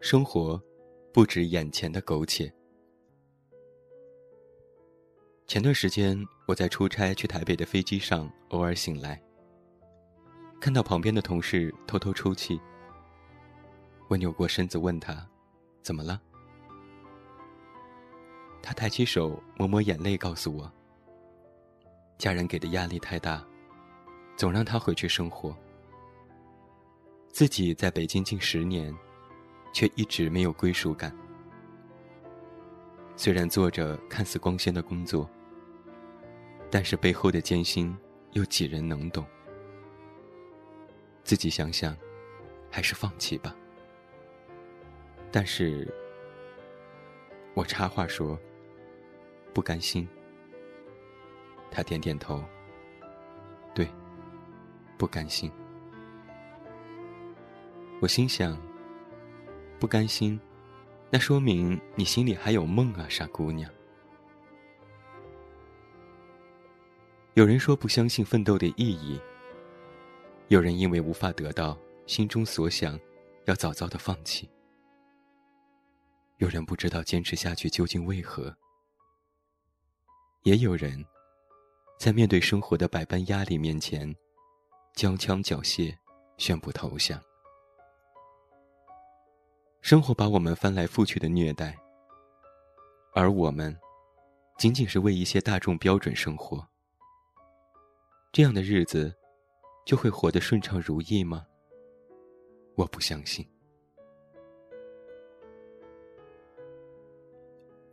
生活不止眼前的苟且。前段时间，我在出差去台北的飞机上，偶尔醒来，看到旁边的同事偷偷抽泣。我扭过身子问他：“怎么了？”他抬起手抹抹眼泪，告诉我：“家人给的压力太大，总让他回去生活。自己在北京近十年，却一直没有归属感。虽然做着看似光鲜的工作。”但是背后的艰辛，又几人能懂？自己想想，还是放弃吧。但是，我插话说，不甘心。他点点头，对，不甘心。我心想，不甘心，那说明你心里还有梦啊，傻姑娘。有人说不相信奋斗的意义。有人因为无法得到心中所想，要早早的放弃。有人不知道坚持下去究竟为何。也有人，在面对生活的百般压力面前，交枪缴械，宣布投降。生活把我们翻来覆去的虐待，而我们，仅仅是为一些大众标准生活。这样的日子，就会活得顺畅如意吗？我不相信。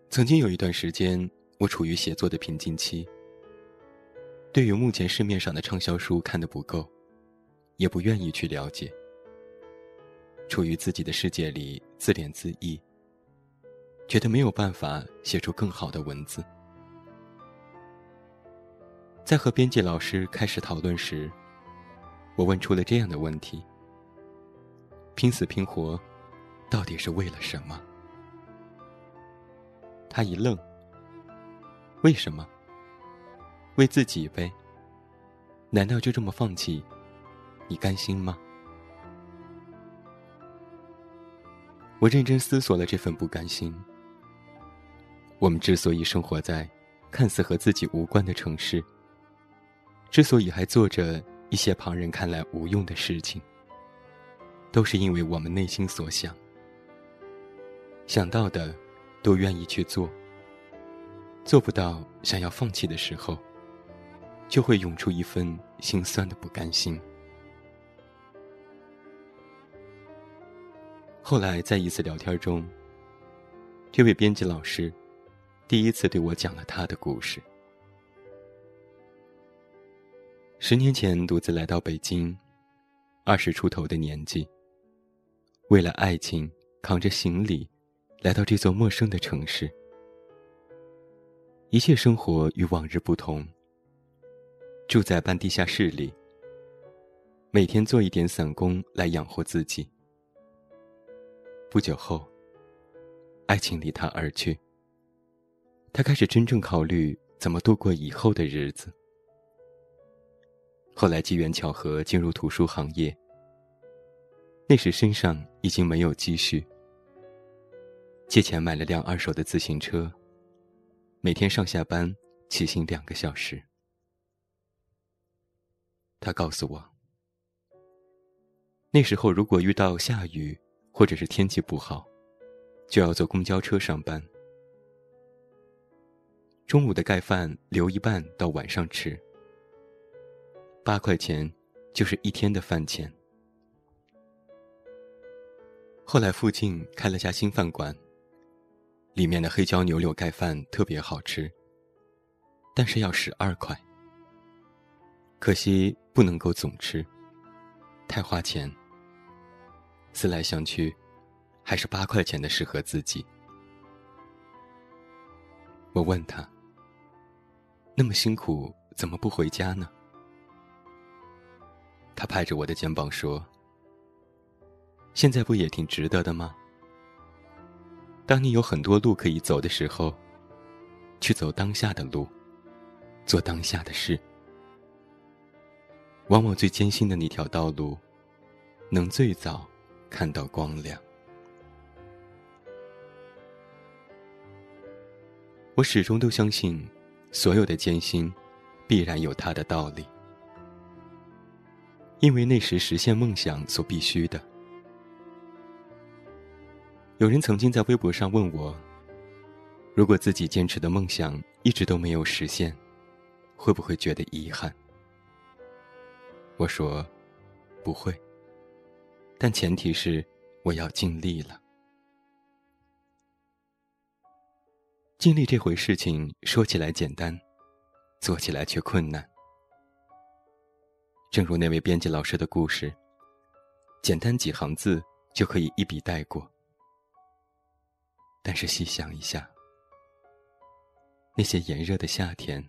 曾经有一段时间，我处于写作的瓶颈期。对于目前市面上的畅销书看得不够，也不愿意去了解。处于自己的世界里自怜自艾，觉得没有办法写出更好的文字。在和编辑老师开始讨论时，我问出了这样的问题：拼死拼活，到底是为了什么？他一愣：“为什么？为自己呗？难道就这么放弃？你甘心吗？”我认真思索了这份不甘心。我们之所以生活在看似和自己无关的城市，之所以还做着一些旁人看来无用的事情，都是因为我们内心所想，想到的，都愿意去做。做不到，想要放弃的时候，就会涌出一份心酸的不甘心。后来在一次聊天中，这位编辑老师，第一次对我讲了他的故事。十年前，独自来到北京，二十出头的年纪。为了爱情，扛着行李，来到这座陌生的城市。一切生活与往日不同。住在半地下室里，每天做一点散工来养活自己。不久后，爱情离他而去。他开始真正考虑怎么度过以后的日子。后来机缘巧合进入图书行业，那时身上已经没有积蓄，借钱买了辆二手的自行车，每天上下班骑行两个小时。他告诉我，那时候如果遇到下雨或者是天气不好，就要坐公交车上班，中午的盖饭留一半到晚上吃。八块钱，就是一天的饭钱。后来附近开了家新饭馆，里面的黑椒牛柳盖饭特别好吃，但是要十二块。可惜不能够总吃，太花钱。思来想去，还是八块钱的适合自己。我问他：“那么辛苦，怎么不回家呢？”他拍着我的肩膀说：“现在不也挺值得的吗？当你有很多路可以走的时候，去走当下的路，做当下的事。往往最艰辛的那条道路，能最早看到光亮。我始终都相信，所有的艰辛必然有它的道理。因为那时实现梦想所必须的。有人曾经在微博上问我，如果自己坚持的梦想一直都没有实现，会不会觉得遗憾？我说不会。但前提是我要尽力了。尽力这回事情说起来简单，做起来却困难。正如那位编辑老师的故事，简单几行字就可以一笔带过。”但是细想一下，那些炎热的夏天，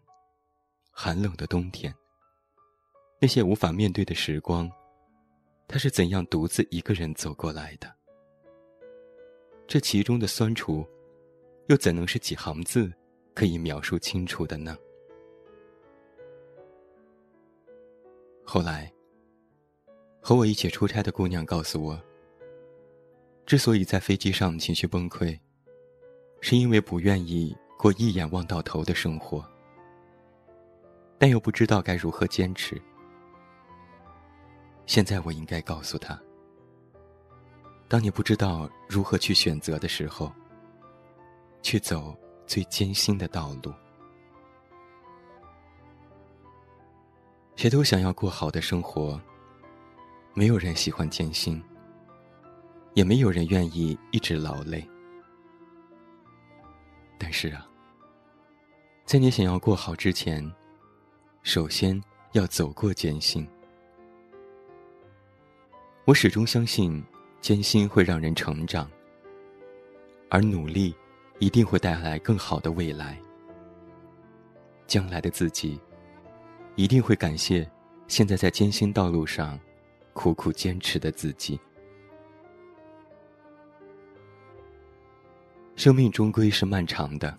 寒冷的冬天，那些无法面对的时光，他是怎样独自一个人走过来的？这其中的酸楚，又怎能是几行字可以描述清楚的呢？后来，和我一起出差的姑娘告诉我，之所以在飞机上情绪崩溃。是因为不愿意过一眼望到头的生活，但又不知道该如何坚持。现在我应该告诉他：当你不知道如何去选择的时候，去走最艰辛的道路。谁都想要过好的生活，没有人喜欢艰辛，也没有人愿意一直劳累。但是啊，在你想要过好之前，首先要走过艰辛。我始终相信，艰辛会让人成长，而努力一定会带来更好的未来。将来的自己一定会感谢现在在艰辛道路上苦苦坚持的自己。生命终归是漫长的，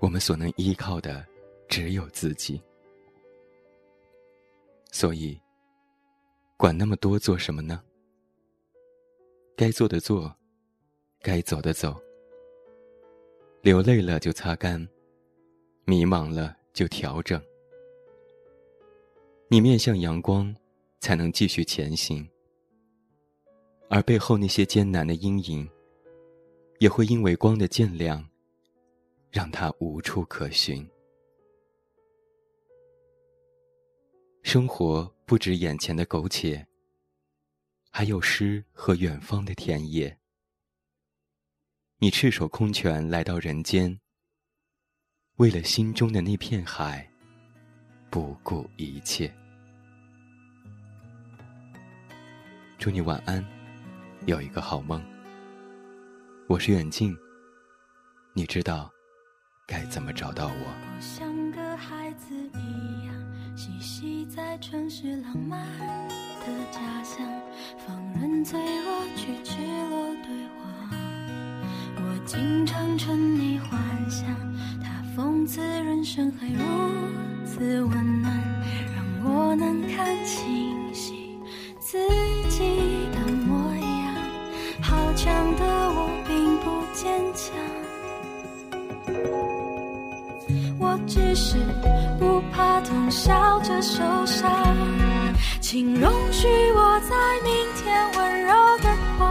我们所能依靠的只有自己。所以，管那么多做什么呢？该做的做，该走的走。流泪了就擦干，迷茫了就调整。你面向阳光，才能继续前行。而背后那些艰难的阴影。也会因为光的渐亮，让它无处可寻。生活不止眼前的苟且，还有诗和远方的田野。你赤手空拳来到人间，为了心中的那片海，不顾一切。祝你晚安，有一个好梦。我是远近，你知道该怎么找到我？像个孩子，在城市浪漫的家乡，放任脆弱去赤裸对话。我经常沉溺幻想，他讽刺人生还如此温暖，让我能看清晰自己的模样。好强的我并不。坚强，我只是痛，笑着受伤。请容许我在明天温柔的狂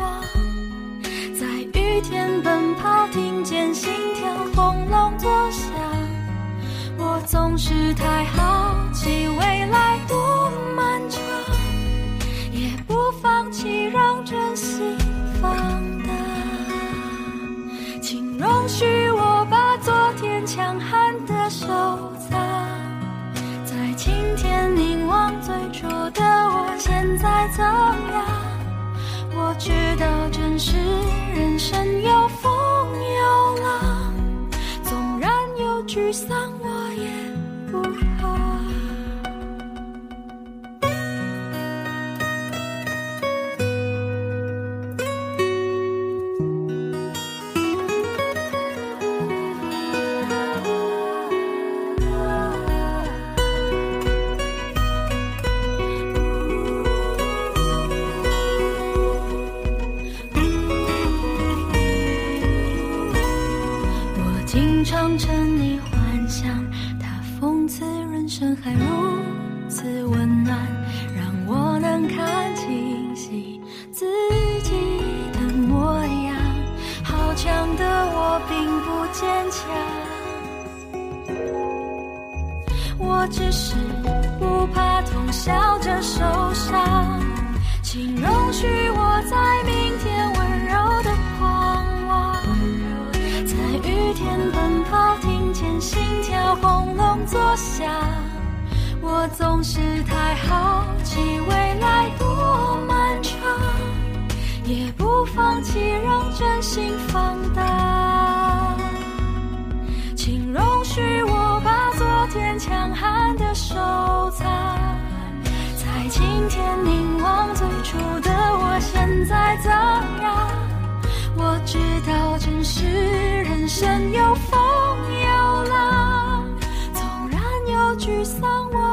妄，在雨天奔跑，听见心跳轰隆作响。我总是太好奇未来多怎样？我知道，真实人生有风有浪，纵然有沮丧。我也不常沉溺幻想，他讽刺人生还如此温暖，让我能看清晰自己的模样。好强的我并不坚强，我只是不怕痛，笑着受伤，请容许我在明天。跑，听见心跳轰隆作响。我总是太好奇未来多漫长，也不放弃让真心放大。请容许我把昨天强悍的收藏。在今天凝望最初的我，现在怎样？我知道，真实人生有沮丧，我。